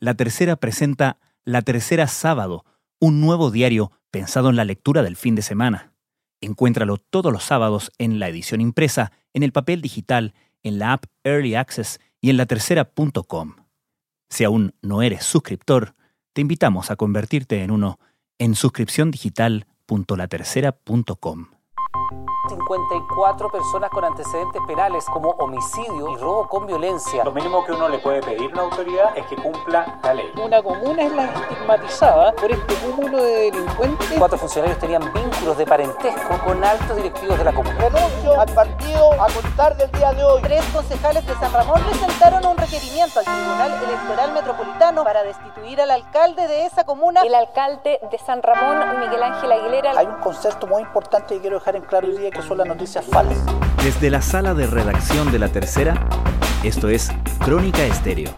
La Tercera presenta La Tercera Sábado, un nuevo diario pensado en la lectura del fin de semana. Encuéntralo todos los sábados en la edición impresa, en el papel digital, en la app Early Access y en latercera.com. Si aún no eres suscriptor, te invitamos a convertirte en uno en suscripciondigital.latercera.com. 54 personas con antecedentes penales como homicidio y robo con violencia. Lo mínimo que uno le puede pedir a una autoridad es que cumpla la ley. Una comuna es la estigmatizada por este cúmulo de delincuentes. Cuatro funcionarios tenían vínculos de parentesco con altos directivos de la comuna. Renuncio al partido a contar del día de hoy. Tres concejales de San Ramón presentaron un requerimiento al Tribunal Electoral Metropolitano para destituir al alcalde de esa comuna. El alcalde de San Ramón, Miguel Ángel Aguilera. Hay un concepto muy importante que quiero dejar en claro hoy día que son las noticias falsas. Desde la sala de redacción de La Tercera, esto es Crónica Estéreo.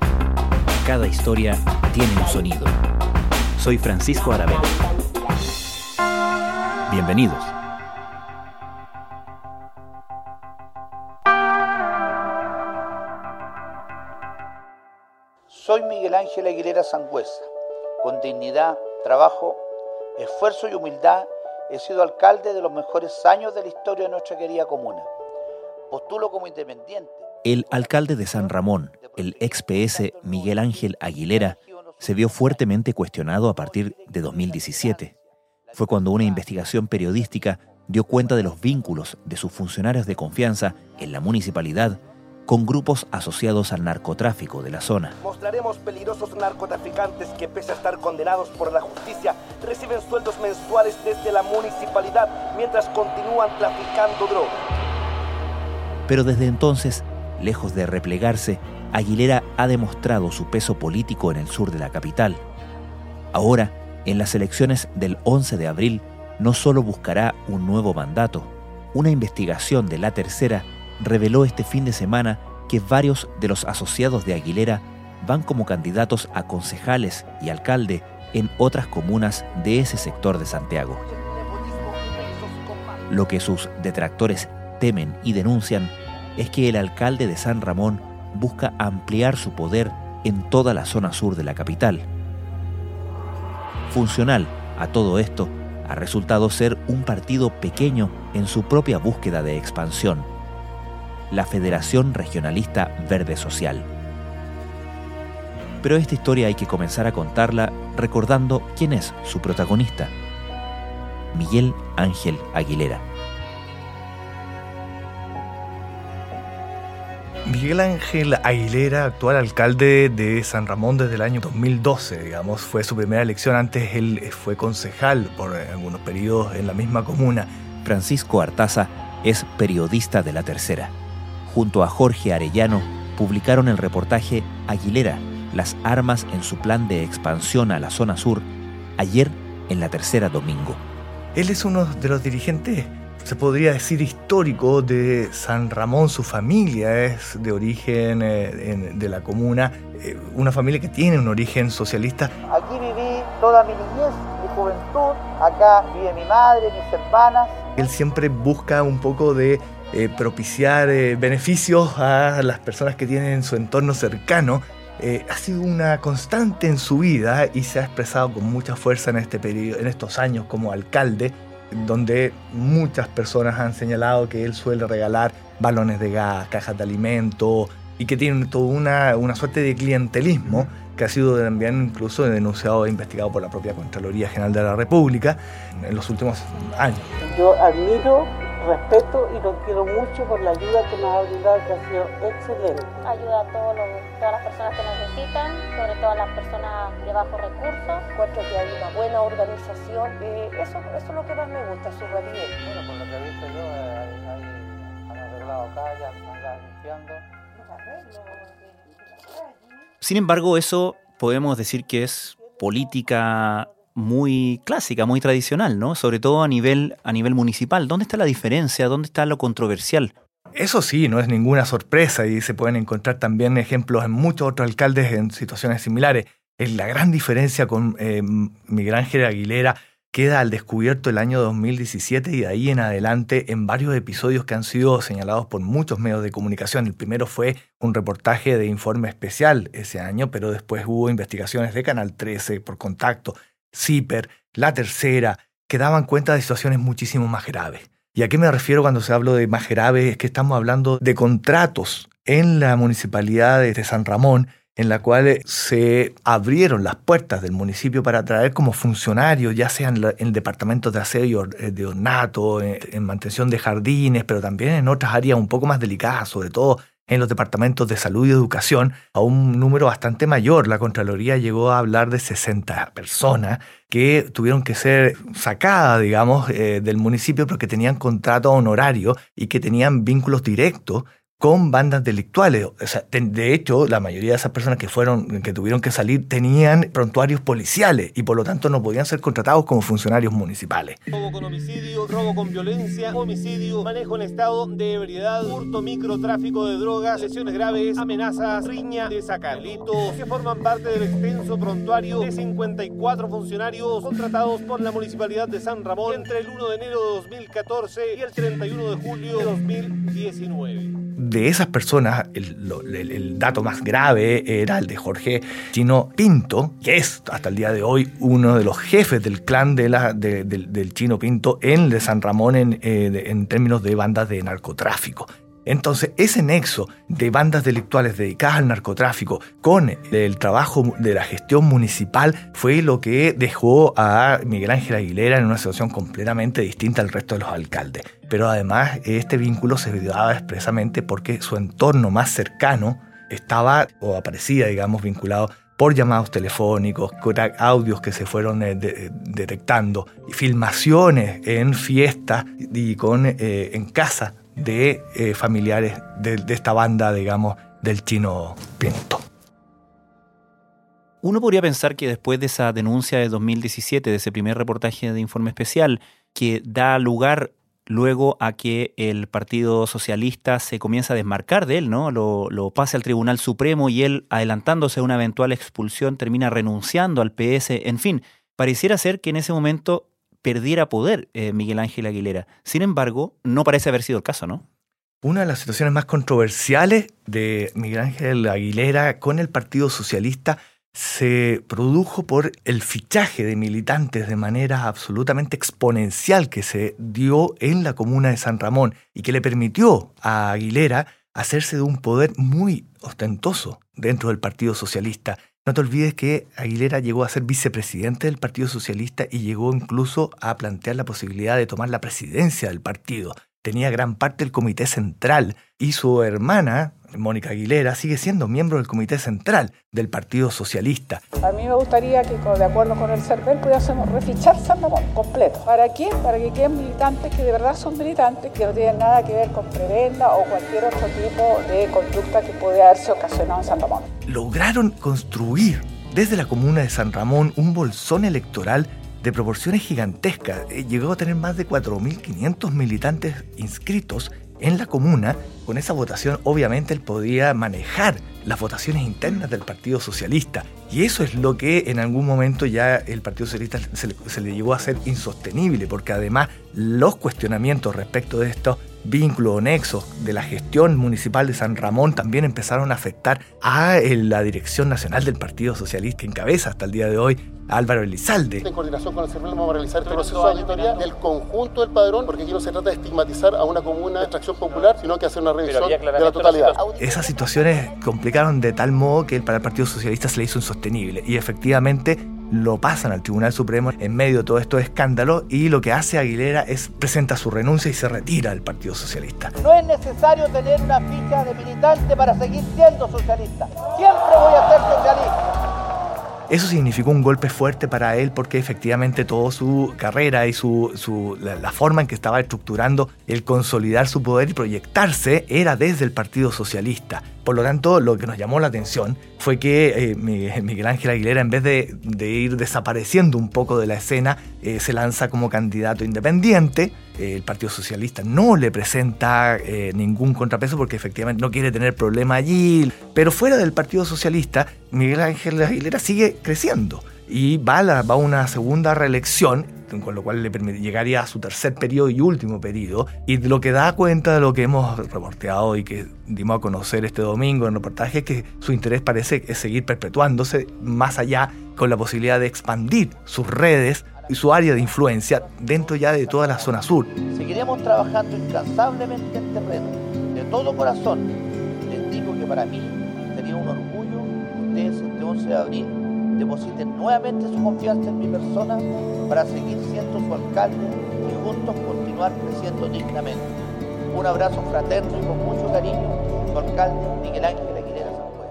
Cada historia tiene un sonido. Soy Francisco Aravena. Bienvenidos. Soy Miguel Ángel Aguilera Sangüesa. Con dignidad, trabajo, esfuerzo y humildad he sido alcalde de los mejores años de la historia de nuestra querida comuna. Postulo como independiente. El alcalde de San Ramón, el ex PS Miguel Ángel Aguilera, se vio fuertemente cuestionado a partir de 2017. Fue cuando una investigación periodística dio cuenta de los vínculos de sus funcionarios de confianza en la municipalidad con grupos asociados al narcotráfico de la zona. Mostraremos peligrosos narcotraficantes que pese a estar condenados por la justicia, reciben sueldos mensuales desde la municipalidad mientras continúan traficando droga. Pero desde entonces, lejos de replegarse, Aguilera ha demostrado su peso político en el sur de la capital. Ahora, en las elecciones del 11 de abril, no solo buscará un nuevo mandato, una investigación de la tercera reveló este fin de semana que varios de los asociados de Aguilera van como candidatos a concejales y alcalde en otras comunas de ese sector de Santiago. Lo que sus detractores temen y denuncian es que el alcalde de San Ramón busca ampliar su poder en toda la zona sur de la capital. Funcional a todo esto ha resultado ser un partido pequeño en su propia búsqueda de expansión, la Federación Regionalista Verde Social. Pero esta historia hay que comenzar a contarla recordando quién es su protagonista, Miguel Ángel Aguilera. Miguel Ángel Aguilera, actual alcalde de San Ramón desde el año 2012, digamos, fue su primera elección. Antes él fue concejal por algunos periodos en la misma comuna. Francisco Artaza es periodista de La Tercera. Junto a Jorge Arellano, publicaron el reportaje Aguilera, las armas en su plan de expansión a la zona sur, ayer en La Tercera Domingo. Él es uno de los dirigentes se podría decir histórico de San Ramón, su familia es de origen eh, de la comuna, eh, una familia que tiene un origen socialista. Aquí viví toda mi niñez, mi juventud, acá vive mi madre, mis hermanas. Él siempre busca un poco de eh, propiciar beneficios a las personas que tienen en su entorno cercano. Ha sido una constante en su vida y se ha expresado con mucha fuerza en, este periodo, en estos años como alcalde donde muchas personas han señalado que él suele regalar balones de gas, cajas de alimento y que tiene toda una, una suerte de clientelismo que ha sido también incluso denunciado e investigado por la propia Contraloría General de la República en los últimos años. Yo admiro respeto y lo quiero mucho por la ayuda que nos ha brindado, que ha sido excelente. Ayuda a todos todas las personas que necesitan, sobre todo a las personas de bajos recursos. Encuentro que hay una buena organización, eh, eso, eso es lo que más me gusta, su rapidez. Bueno, por lo que he visto yo, eh, hay, han arreglado calles, han limpiando. Sin embargo, eso podemos decir que es política muy clásica, muy tradicional, ¿no? Sobre todo a nivel, a nivel municipal. ¿Dónde está la diferencia? ¿Dónde está lo controversial? Eso sí, no es ninguna sorpresa y se pueden encontrar también ejemplos en muchos otros alcaldes en situaciones similares. Es la gran diferencia con eh, Miguel Aguilera queda al descubierto el año 2017 y de ahí en adelante en varios episodios que han sido señalados por muchos medios de comunicación. El primero fue un reportaje de informe especial ese año, pero después hubo investigaciones de Canal 13 por contacto, CIPER, La Tercera, que daban cuenta de situaciones muchísimo más graves. ¿Y a qué me refiero cuando se habla de más graves? Es que estamos hablando de contratos en la municipalidad de San Ramón en la cual se abrieron las puertas del municipio para traer como funcionarios, ya sean en el departamento de aseo, eh, de ornato, eh, en mantención de jardines, pero también en otras áreas un poco más delicadas, sobre todo en los departamentos de salud y educación, a un número bastante mayor. La Contraloría llegó a hablar de 60 personas que tuvieron que ser sacadas, digamos, eh, del municipio porque tenían contrato honorario y que tenían vínculos directos con bandas delictuales. de hecho, la mayoría de esas personas que fueron, que tuvieron que salir, tenían prontuarios policiales y por lo tanto no podían ser contratados como funcionarios municipales. Robo con homicidio, robo con violencia, homicidio, manejo en estado de ebriedad, hurto, microtráfico de drogas, lesiones graves, amenazas, riña de sacar. Delitos que forman parte del extenso prontuario de 54 funcionarios contratados por la Municipalidad de San Ramón entre el 1 de enero de 2014 y el 31 de julio de 2019 de esas personas, el, dato más grave era el de Jorge Chino Pinto, que es hasta el día de hoy uno de los jefes del clan de la, del Chino Pinto en de San Ramón en, eh, en términos de bandas de narcotráfico. Entonces, ese nexo de bandas delictuales dedicadas al narcotráfico con el trabajo de la gestión municipal fue lo que dejó a Miguel Ángel Aguilera en una situación completamente distinta al resto de los alcaldes. Pero además, este vínculo se daba expresamente porque su entorno más cercano estaba o aparecía, digamos, vinculado por llamados telefónicos, audios que se fueron eh, detectando, filmaciones en fiestas y con, eh, en casa de eh, familiares de, esta banda, digamos, del chino Pinto. Uno podría pensar que después de esa denuncia de 2017, de ese primer reportaje de informe especial, que da lugar luego a que el Partido Socialista se comienza a desmarcar de él, ¿no? Lo, lo pase al Tribunal Supremo y él, adelantándose a una eventual expulsión, termina renunciando al PS. En fin, pareciera ser que en ese momento perdiera poder eh, Miguel Ángel Aguilera. Sin embargo, no parece haber sido el caso, ¿no? Una de las situaciones más controversiales de Miguel Ángel Aguilera con el Partido Socialista se produjo por el fichaje de militantes de manera absolutamente exponencial que se dio en la comuna de San Ramón y que le permitió a Aguilera hacerse de un poder muy ostentoso dentro del Partido Socialista no te olvides que Aguilera llegó a ser vicepresidente del Partido Socialista y llegó incluso a plantear la posibilidad de tomar la presidencia del partido. Tenía gran parte del comité central y su hermana, Mónica Aguilera, sigue siendo miembro del comité central del Partido Socialista. A mí me gustaría que, de acuerdo con el CERVEL, pudiésemos refichar San Ramón completo. ¿Para qué? Para que queden militantes que de verdad son militantes, que no tienen nada que ver con prebenda o cualquier otro tipo de conducta que puede haberse ocasionado en San Ramón. Lograron construir desde la comuna de San Ramón un bolsón electoral de proporciones gigantescas. Eh, llegó a tener más de 4.500 militantes inscritos en la comuna, con esa votación obviamente él podía manejar las votaciones internas del Partido Socialista. Y eso es lo que en algún momento ya el Partido Socialista se le, se le llegó a ser insostenible, porque además los cuestionamientos respecto de estos vínculos o nexos de la gestión municipal de San Ramón también empezaron a afectar a eh, la dirección nacional del Partido Socialista que encabeza hasta el día de hoy Álvaro Elizalde. En coordinación con el CERVEL vamos a realizar este proceso de auditoría del conjunto del padrón, porque aquí no se trata de estigmatizar a una comuna de extracción popular, sino que hacer una revisión de la totalidad. Esas situaciones complicaron de tal modo que para el Partido Socialista se le hizo insostenible y efectivamente lo pasan al Tribunal Supremo en medio de todo esto escándalo y lo que hace Aguilera es presenta su renuncia y se retira del Partido Socialista. No es necesario tener una ficha de militante para seguir siendo socialista. Siempre voy a ser socialista. Eso significó un golpe fuerte para él porque efectivamente toda su carrera y su, la, forma en que estaba estructurando el consolidar su poder y proyectarse era desde el Partido Socialista. Por lo tanto, lo que nos llamó la atención fue que eh, Miguel Ángel Aguilera, en vez de, ir desapareciendo un poco de la escena, eh, se lanza como candidato independiente. Eh, el Partido Socialista no le presenta ningún contrapeso porque efectivamente no quiere tener problema allí. Pero fuera del Partido Socialista, Miguel Ángel Aguilera sigue creciendo y va a, va a una segunda reelección con lo cual le llegaría a su tercer periodo y último periodo, y lo que da cuenta de lo que hemos reporteado y que dimos a conocer este domingo en reportaje es que su interés parece seguir perpetuándose más allá con la posibilidad de expandir sus redes y su área de influencia dentro ya de toda la zona sur. Seguiremos trabajando incansablemente en terreno, de todo corazón. Les digo que para mí sería un orgullo que ustedes este 11 de abril depositen nuevamente su confianza en mi persona para seguir siendo su alcalde y juntos continuar creciendo dignamente. Un abrazo fraterno y con mucho cariño, su alcalde Miguel Ángel Aguilera Sanjuez.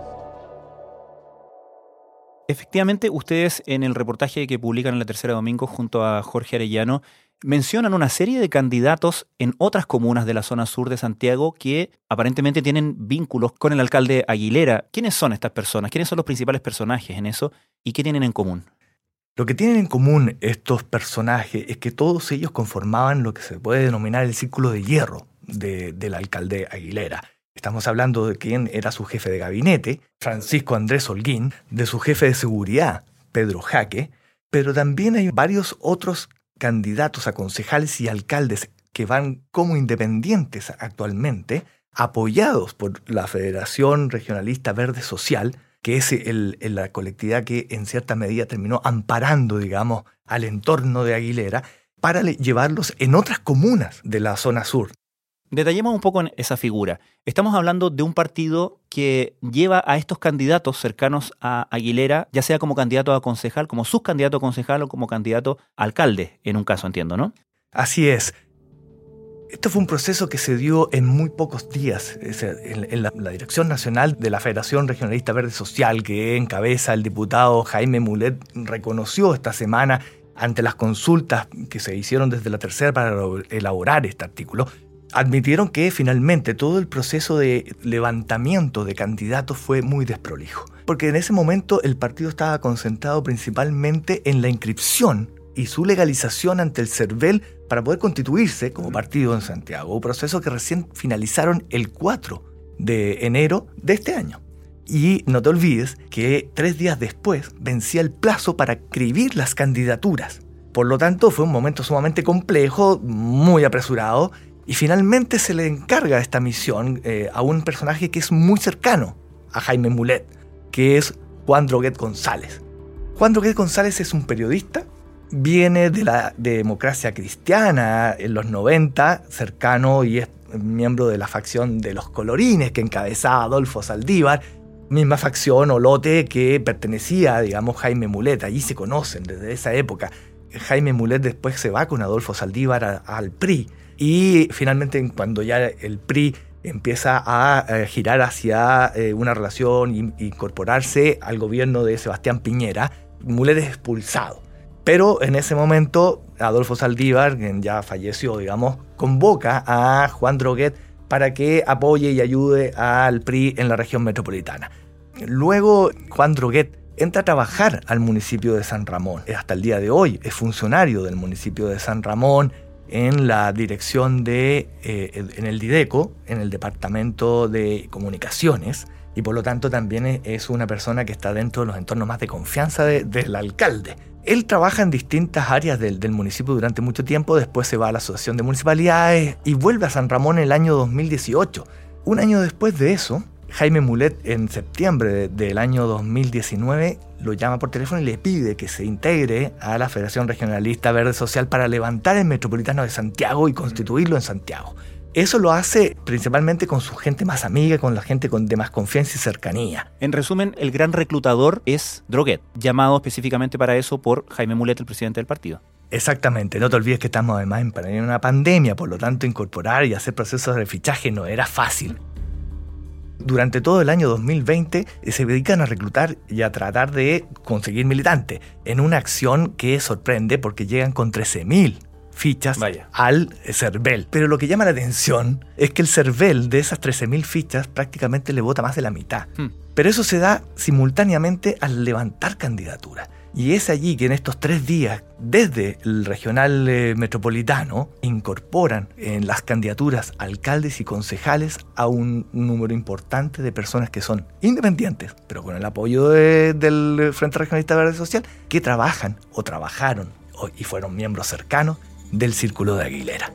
Efectivamente, ustedes en el reportaje que publican en la Tercera Domingo junto a Jorge Arellano mencionan una serie de candidatos en otras comunas de la zona sur de Santiago que aparentemente tienen vínculos con el alcalde Aguilera. ¿Quiénes son estas personas? ¿Quiénes son los principales personajes en eso? ¿Y qué tienen en común? Lo que tienen en común estos personajes es que todos ellos conformaban lo que se puede denominar el círculo de hierro del alcalde Aguilera. Estamos hablando de quién era su jefe de gabinete, Francisco Andrés Holguín, de su jefe de seguridad, Pedro Jaque, pero también hay varios otros candidatos a concejales y alcaldes que van como independientes actualmente, apoyados por la Federación Regionalista Verde Social, que es la colectividad que en cierta medida terminó amparando, digamos, al entorno de Aguilera, para llevarlos en otras comunas de la zona sur. Detallemos un poco en esa figura. Estamos hablando de un partido que lleva a estos candidatos cercanos a Aguilera, ya sea como candidato a concejal, como subcandidato a concejal o como candidato a alcalde, en un caso, entiendo, ¿no? Así es. Esto fue un proceso que se dio en muy pocos días. La, Dirección Nacional de la Federación Regionalista Verde Social, que encabeza el diputado Jaime Mulet, reconoció esta semana ante las consultas que se hicieron desde la tercera para elaborar este artículo, admitieron que finalmente todo el proceso de levantamiento de candidatos fue muy desprolijo, porque en ese momento el partido estaba concentrado principalmente en la inscripción y su legalización ante el CERVEL para poder constituirse como partido en Santiago, un proceso que recién finalizaron el 4 de enero de este año. Y no te olvides que tres días después vencía el plazo para escribir las candidaturas. Por lo tanto, fue un momento sumamente complejo, muy apresurado, y finalmente se le encarga esta misión eh, a un personaje que es muy cercano a Jaime Mulet, que es Juan Droguet González. Juan Droguet González es un periodista, viene de la democracia cristiana en los 90, cercano y es miembro de la facción de los colorines que encabezaba Adolfo Saldívar, misma facción o lote que pertenecía, digamos, Jaime Mulet. Allí se conocen desde esa época. Jaime Mulet después se va con Adolfo Saldívar al PRI y finalmente cuando ya el PRI empieza a eh, girar hacia eh, una relación e incorporarse al gobierno de Sebastián Piñera, Mulet es expulsado. Pero en ese momento Adolfo Saldívar, quien ya falleció, digamos, convoca a Juan Droguet para que apoye y ayude al PRI en la región metropolitana. Luego Juan Droguet entra a trabajar al municipio de San Ramón. Hasta el día de hoy es funcionario del municipio de San Ramón, en la dirección de, eh, en el Dideco, en el Departamento de Comunicaciones, y por lo tanto también es una persona que está dentro de los entornos más de confianza del alcalde. Él trabaja en distintas áreas del, del, municipio durante mucho tiempo, después se va a la Asociación de Municipalidades y vuelve a San Ramón en el año 2018. Un año después de eso, Jaime Mulet en septiembre del año 2019 lo llama por teléfono y le pide que se integre a la Federación Regionalista Verde Social para levantar el Metropolitano de Santiago y constituirlo en Santiago. Eso lo hace principalmente con su gente más amiga, con la gente con de más confianza y cercanía. En resumen, el gran reclutador es Droguet, llamado específicamente para eso por Jaime Mulet, el presidente del partido. Exactamente, no te olvides que estamos además en una pandemia, por lo tanto incorporar y hacer procesos de fichaje no era fácil durante todo el año 2020 eh, se dedican a reclutar y a tratar de conseguir militantes, en una acción que sorprende porque llegan con 13.000 fichas al CERVEL. Pero lo que llama la atención es que el CERVEL de esas 13.000 fichas prácticamente le vota más de la mitad. Hmm. Pero eso se da simultáneamente al levantar candidaturas. Y es allí que en estos tres días, desde el regional eh, metropolitano, incorporan en las candidaturas alcaldes y concejales a un número importante de personas que son independientes, pero con el apoyo del Frente Regionalista Verde Social, que trabajan o trabajaron y fueron miembros cercanos del círculo de Aguilera.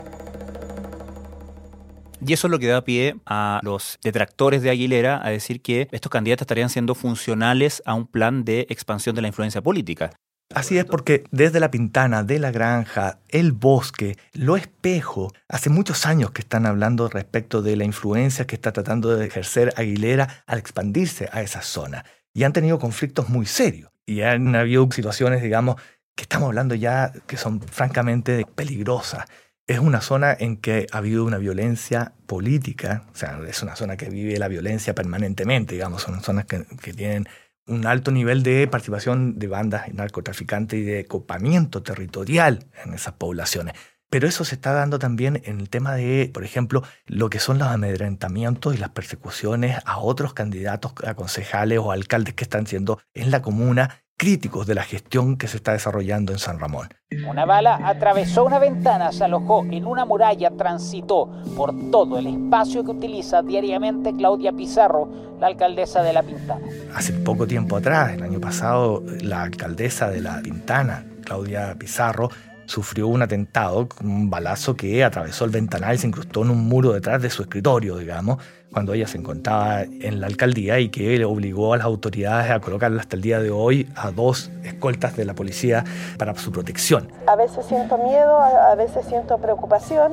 Y eso es lo que da pie a los detractores de Aguilera a decir que estos candidatos estarían siendo funcionales a un plan de expansión de la influencia política. Así es porque desde la Pintana, de la Granja, el Bosque, Lo Espejo, hace muchos años que están hablando respecto de la influencia que está tratando de ejercer Aguilera al expandirse a esa zona. Y han tenido conflictos muy serios. Y han habido situaciones, digamos, que estamos hablando ya que son francamente peligrosas. Es una zona en que ha habido una violencia política, o sea, es una zona que vive la violencia permanentemente, digamos, son zonas que, tienen un alto nivel de participación de bandas narcotraficantes y de copamiento territorial en esas poblaciones. Pero eso se está dando también en el tema de, por ejemplo, lo que son los amedrentamientos y las persecuciones a otros candidatos a concejales o alcaldes que están siendo en la comuna críticos de la gestión que se está desarrollando en San Ramón. Una bala atravesó una ventana, se alojó en una muralla, transitó por todo el espacio que utiliza diariamente Claudia Pizarro, la alcaldesa de La Pintana. Hace poco tiempo atrás, el año pasado, la alcaldesa de La Pintana, Claudia Pizarro, sufrió un atentado, un balazo que atravesó el ventanal y se incrustó en un muro detrás de su escritorio, digamos, cuando ella se encontraba en la alcaldía y que le obligó a las autoridades a colocarla hasta el día de hoy a dos escoltas de la policía para su protección. A veces siento miedo, a veces siento preocupación,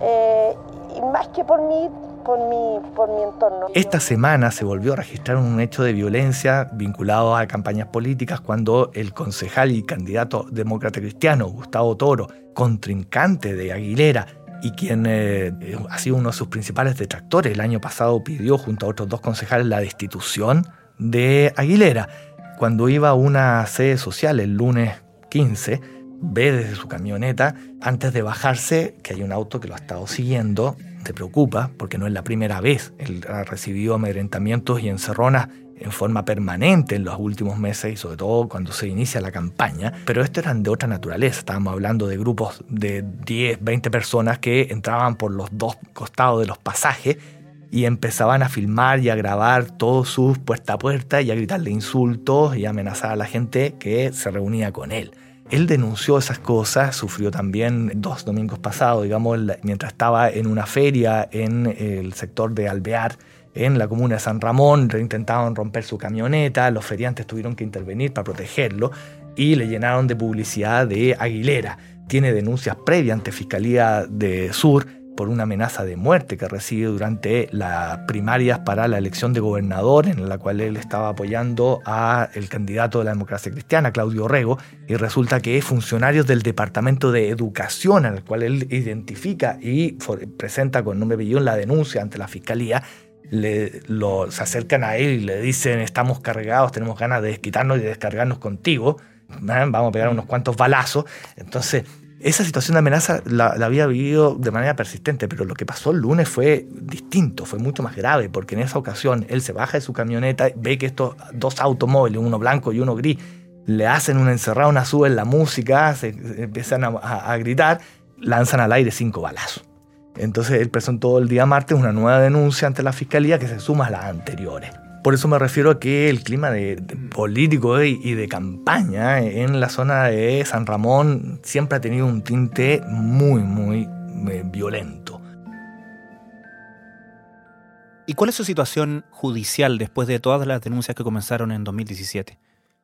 eh, y más que por mí, por mi, por mi entorno. Esta semana se volvió a registrar un hecho de violencia vinculado a campañas políticas cuando el concejal y candidato demócrata cristiano Gustavo Toro, contrincante de Aguilera, y quien eh, ha sido uno de sus principales detractores, el año pasado pidió junto a otros dos concejales la destitución de Aguilera. Cuando iba a una sede social el lunes 15, ve desde su camioneta, antes de bajarse, que hay un auto que lo ha estado siguiendo, se preocupa porque no es la primera vez. Él ha recibido amedrentamientos y encerronas en forma permanente en los últimos meses y sobre todo cuando se inicia la campaña, pero estos eran de otra naturaleza. Estábamos hablando de grupos de 10, 20 personas que entraban por los dos costados de los pasajes y empezaban a filmar y a grabar todos sus puerta a puerta y a gritarle insultos y amenazar a la gente que se reunía con él. Él denunció esas cosas, sufrió también dos domingos pasados, digamos, mientras estaba en una feria en el sector de Alvear, en la comuna de San Ramón, intentaban romper su camioneta, los feriantes tuvieron que intervenir para protegerlo y le llenaron de publicidad de Aguilera. Tiene denuncias previas ante Fiscalía de Sur por una amenaza de muerte que recibe durante las primarias para la elección de gobernador, en la cual él estaba apoyando a el candidato de la democracia cristiana, Claudio Rego, y resulta que funcionarios del Departamento de Educación, al cual él identifica y presenta con nombre y la denuncia ante la Fiscalía, le, se acercan a él y le dicen, estamos cargados, tenemos ganas de desquitarnos y de descargarnos contigo, vamos a pegar unos cuantos balazos. Entonces, esa situación de amenaza la, había vivido de manera persistente, pero lo que pasó el lunes fue distinto, fue mucho más grave, porque en esa ocasión él se baja de su camioneta, ve que estos dos automóviles, uno blanco y uno gris, le hacen una encerrada, una en la música, se, empiezan a, a gritar, lanzan al aire cinco balazos. Entonces él presentó el día martes una nueva denuncia ante la fiscalía que se suma a las anteriores. Por eso me refiero a que el clima de, político y, de campaña en la zona de San Ramón siempre ha tenido un tinte muy, muy eh, violento. ¿Y cuál es su situación judicial después de todas las denuncias que comenzaron en 2017?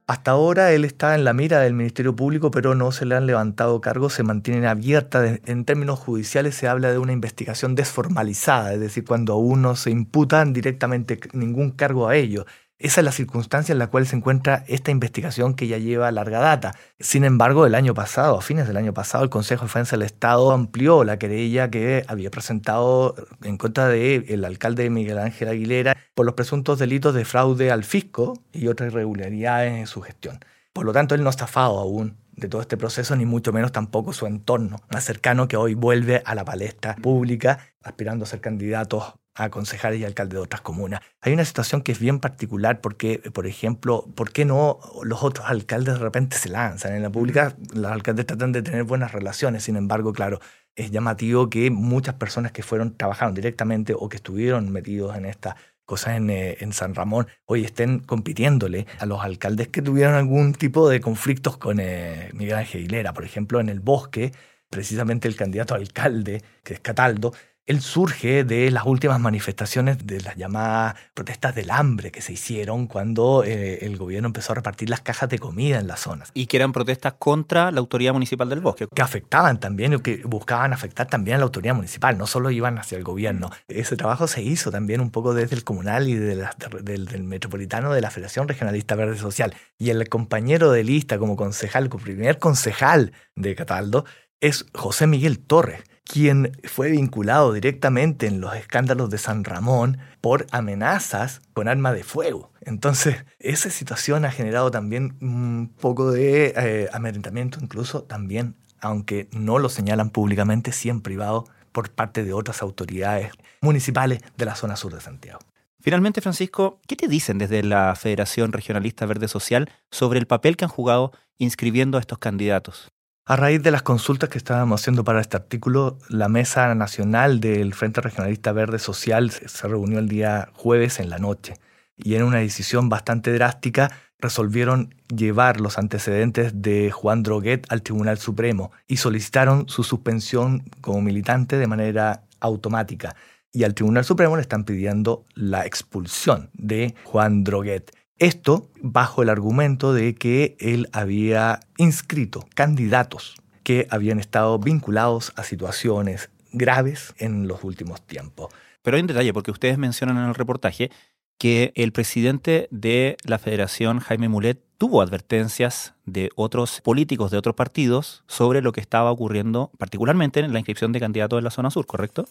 Hasta ahora él está en la mira del Ministerio Público, pero no se le han levantado cargos, se mantienen abiertas. En términos judiciales se habla de una investigación desformalizada, es decir, cuando aún no se imputan directamente ningún cargo a ellos. Esa es la circunstancia en la cual se encuentra esta investigación que ya lleva larga data. Sin embargo, el año pasado, a fines del año pasado, el Consejo de Defensa del Estado amplió la querella que había presentado en contra del alcalde Miguel Ángel Aguilera por los presuntos delitos de fraude al fisco y otras irregularidades en su gestión. Por lo tanto, él no ha estafado aún de todo este proceso, ni mucho menos tampoco su entorno más cercano que hoy vuelve a la palestra pública, aspirando a ser candidato a concejales y alcaldes de otras comunas. Hay una situación que es bien particular porque, por ejemplo, ¿por qué no los otros alcaldes de repente se lanzan? En la pública los alcaldes tratan de tener buenas relaciones, sin embargo, claro, es llamativo que muchas personas que fueron, trabajaron directamente o que estuvieron metidos en esta cosas en, eh, en, San Ramón hoy estén compitiéndole a los alcaldes que tuvieron algún tipo de conflictos con eh, Miguel Ángel Aguilera. Por ejemplo, en el bosque, precisamente el candidato a alcalde, que es Cataldo, él surge de las últimas manifestaciones de las llamadas protestas del hambre que se hicieron cuando eh, el gobierno empezó a repartir las cajas de comida en las zonas. Y que eran protestas contra la autoridad municipal del bosque. Que afectaban también, o que buscaban afectar también a la autoridad municipal, no solo iban hacia el gobierno. Ese trabajo se hizo también un poco desde el comunal y del, del, metropolitano de la Federación Regionalista Verde Social. Y el compañero de lista como concejal, como primer concejal de Cataldo, es José Miguel Torres quien fue vinculado directamente en los escándalos de San Ramón por amenazas con arma de fuego. Entonces, esa situación ha generado también un poco de eh, amedrentamiento, incluso también, aunque no lo señalan públicamente, sí en privado por parte de otras autoridades municipales de la zona sur de Santiago. Finalmente, Francisco, ¿qué te dicen desde la Federación Regionalista Verde Social sobre el papel que han jugado inscribiendo a estos candidatos? A raíz de las consultas que estábamos haciendo para este artículo, la Mesa Nacional del Frente Regionalista Verde Social se reunió el día jueves en la noche y en una decisión bastante drástica resolvieron llevar los antecedentes de Juan Droguet al Tribunal Supremo y solicitaron su suspensión como militante de manera automática. Y al Tribunal Supremo le están pidiendo la expulsión de Juan Droguet. Esto bajo el argumento de que él había inscrito candidatos que habían estado vinculados a situaciones graves en los últimos tiempos. Pero hay un detalle, porque ustedes mencionan en el reportaje que el presidente de la federación, Jaime Mulet, tuvo advertencias de otros políticos de otros partidos sobre lo que estaba ocurriendo, particularmente en la inscripción de candidatos en la zona sur, ¿correcto?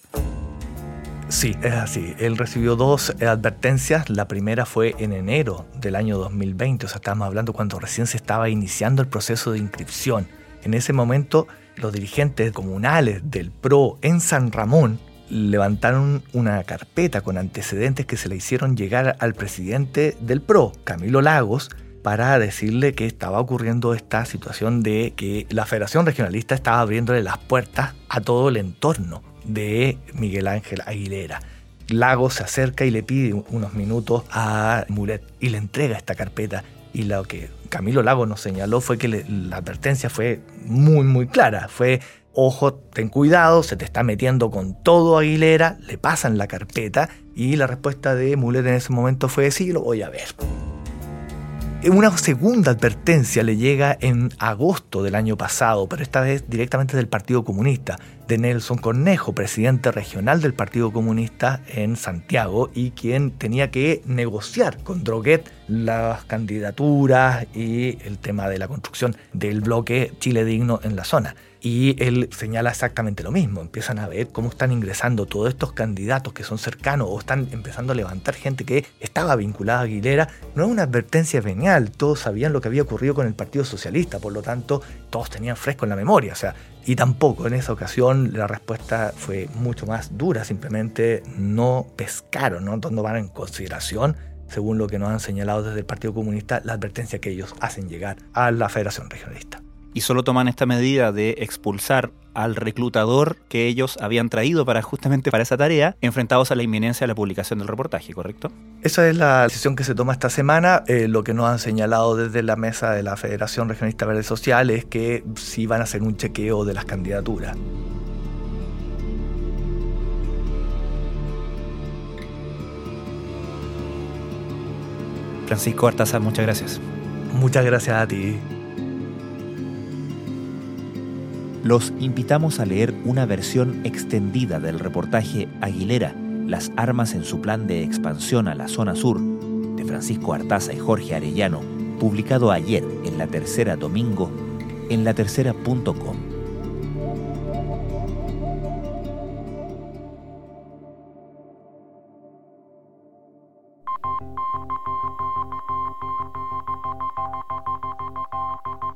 Sí, es así. Él recibió dos advertencias. La primera fue en enero del año 2020, o sea, estábamos hablando cuando recién se estaba iniciando el proceso de inscripción. En ese momento, los dirigentes comunales del PRO en San Ramón levantaron una carpeta con antecedentes que se le hicieron llegar al presidente del PRO, Camilo Lagos, para decirle que estaba ocurriendo esta situación de que la Federación Regionalista estaba abriéndole las puertas a todo el entorno de Miguel Ángel Aguilera. Lago se acerca y le pide unos minutos a Mulet y le entrega esta carpeta. Y lo que Camilo Lago nos señaló fue que la advertencia fue muy, muy clara. Fue, ojo, ten cuidado, se te está metiendo con todo Aguilera, le pasan la carpeta y la respuesta de Mulet en ese momento fue, sí, lo voy a ver. Una segunda advertencia le llega en agosto del año pasado, pero esta vez directamente del Partido Comunista, de Nelson Cornejo, presidente regional del Partido Comunista en Santiago y quien tenía que negociar con Droguet las candidaturas y el tema de la construcción del bloque Chile Digno en la zona. Y él señala exactamente lo mismo. Empiezan a ver cómo están ingresando todos estos candidatos que son cercanos o están empezando a levantar gente que estaba vinculada a Aguilera. No es una advertencia venial. Todos sabían lo que había ocurrido con el Partido Socialista. Por lo tanto, todos tenían fresco en la memoria. O sea, y tampoco en esa ocasión la respuesta fue mucho más dura. Simplemente no pescaron, no, van en consideración según lo que nos han señalado desde el Partido Comunista, la advertencia que ellos hacen llegar a la Federación Regionalista y solo toman esta medida de expulsar al reclutador que ellos habían traído para justamente para esa tarea, enfrentados a la inminencia de la publicación del reportaje, ¿correcto? Esa es la decisión que se toma esta semana. Eh, lo que nos han señalado desde la mesa de la Federación Regionalista Verde Social es que sí van a hacer un chequeo de las candidaturas. Francisco Artaza, muchas gracias. Muchas gracias a ti. Los invitamos a leer una versión extendida del reportaje Aguilera, las armas en su plan de expansión a la zona sur, de Francisco Artaza y Jorge Arellano, publicado ayer en La Tercera Domingo, en latercera.com.